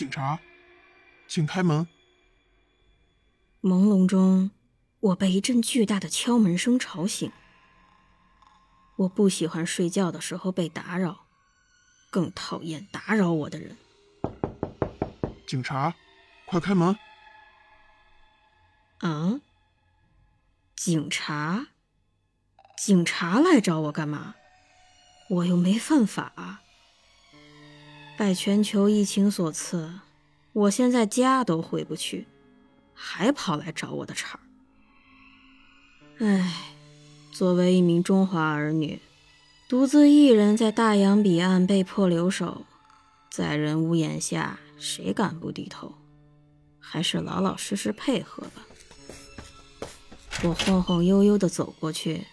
警察，请开门。朦胧中，我被一阵巨大的敲门声吵醒。我不喜欢睡觉的时候被打扰，更讨厌打扰我的人。警察，快开门！啊？警察？警察来找我干嘛？我又没犯法。拜全球疫情所赐，我现在家都回不去，还跑来找我的茬儿。唉，作为一名中华儿女，独自一人在大洋彼岸被迫留守，在人屋檐下，谁敢不低头？还是老老实实配合吧。我晃晃悠悠地走过去，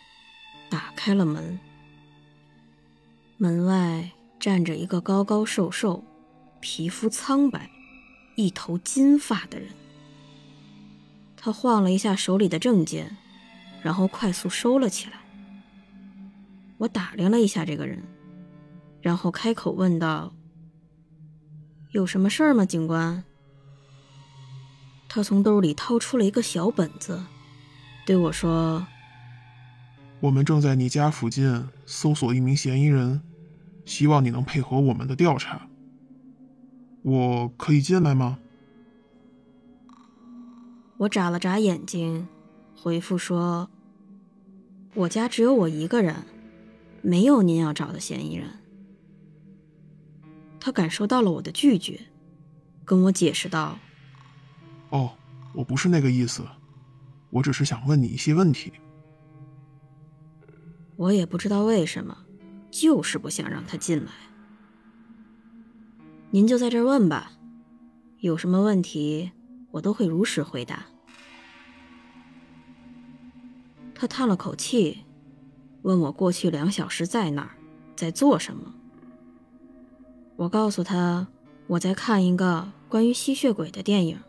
打开了门，门外。站着一个高高瘦瘦、皮肤苍白、一头金发的人。他晃了一下手里的证件，然后快速收了起来。我打量了一下这个人，然后开口问道：“有什么事儿吗，警官？”他从兜里掏出了一个小本子，对我说：“我们正在你家附近搜索一名嫌疑人。”希望你能配合我们的调查。我可以进来吗？我眨了眨眼睛，回复说：“我家只有我一个人，没有您要找的嫌疑人。”他感受到了我的拒绝，跟我解释道：“哦，我不是那个意思，我只是想问你一些问题。”我也不知道为什么。就是不想让他进来。您就在这儿问吧，有什么问题我都会如实回答。他叹了口气，问我过去两小时在哪儿，在做什么。我告诉他我在看一个关于吸血鬼的电影，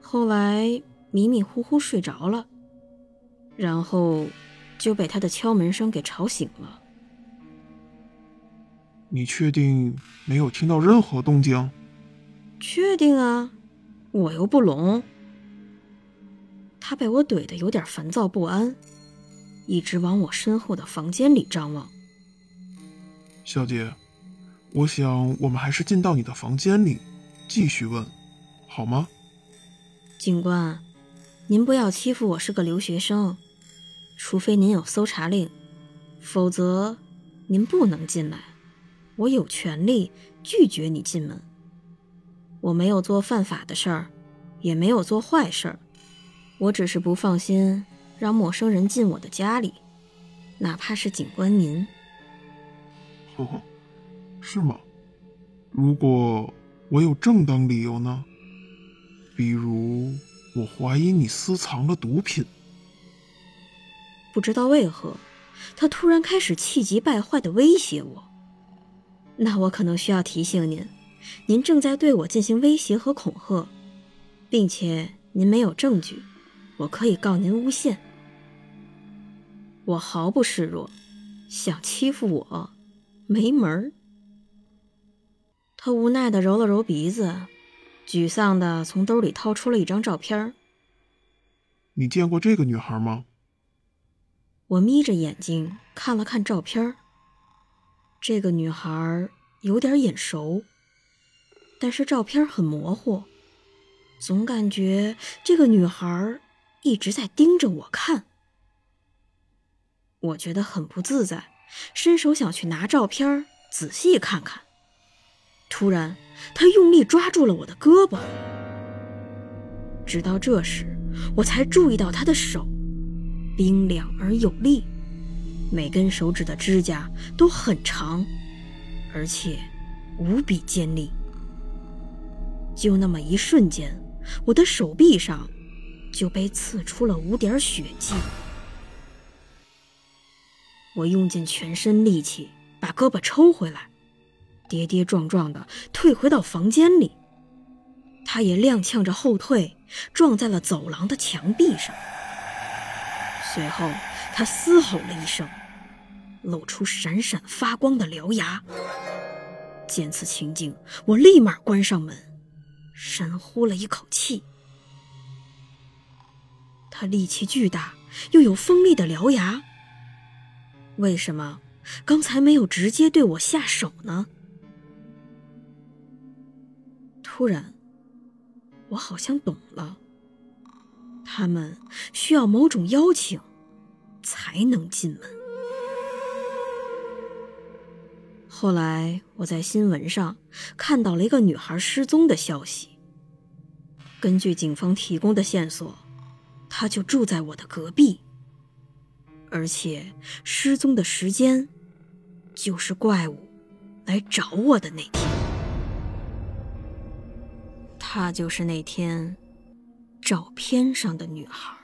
后来迷迷糊糊睡着了，然后就被他的敲门声给吵醒了。你确定没有听到任何动静？确定啊，我又不聋。他被我怼得有点烦躁不安，一直往我身后的房间里张望。小姐，我想我们还是进到你的房间里，继续问，好吗？警官，您不要欺负我是个留学生，除非您有搜查令，否则您不能进来。我有权利拒绝你进门。我没有做犯法的事儿，也没有做坏事儿，我只是不放心让陌生人进我的家里，哪怕是警官您。呵呵，是吗？如果我有正当理由呢？比如我怀疑你私藏了毒品。不知道为何，他突然开始气急败坏地威胁我。那我可能需要提醒您，您正在对我进行威胁和恐吓，并且您没有证据，我可以告您诬陷。我毫不示弱，想欺负我，没门儿。他无奈地揉了揉鼻子，沮丧地从兜里掏出了一张照片。你见过这个女孩吗？我眯着眼睛看了看照片。这个女孩有点眼熟，但是照片很模糊，总感觉这个女孩一直在盯着我看。我觉得很不自在，伸手想去拿照片仔细看看。突然，她用力抓住了我的胳膊。直到这时，我才注意到她的手冰凉而有力。每根手指的指甲都很长，而且无比尖利。就那么一瞬间，我的手臂上就被刺出了五点血迹。我用尽全身力气把胳膊抽回来，跌跌撞撞的退回到房间里。他也踉跄着后退，撞在了走廊的墙壁上。随后，他嘶吼了一声，露出闪闪发光的獠牙。见此情景，我立马关上门，深呼了一口气。他力气巨大，又有锋利的獠牙。为什么刚才没有直接对我下手呢？突然，我好像懂了。他们需要某种邀请，才能进门。后来，我在新闻上看到了一个女孩失踪的消息。根据警方提供的线索，她就住在我的隔壁。而且失踪的时间，就是怪物来找我的那天。她就是那天照片上的女孩。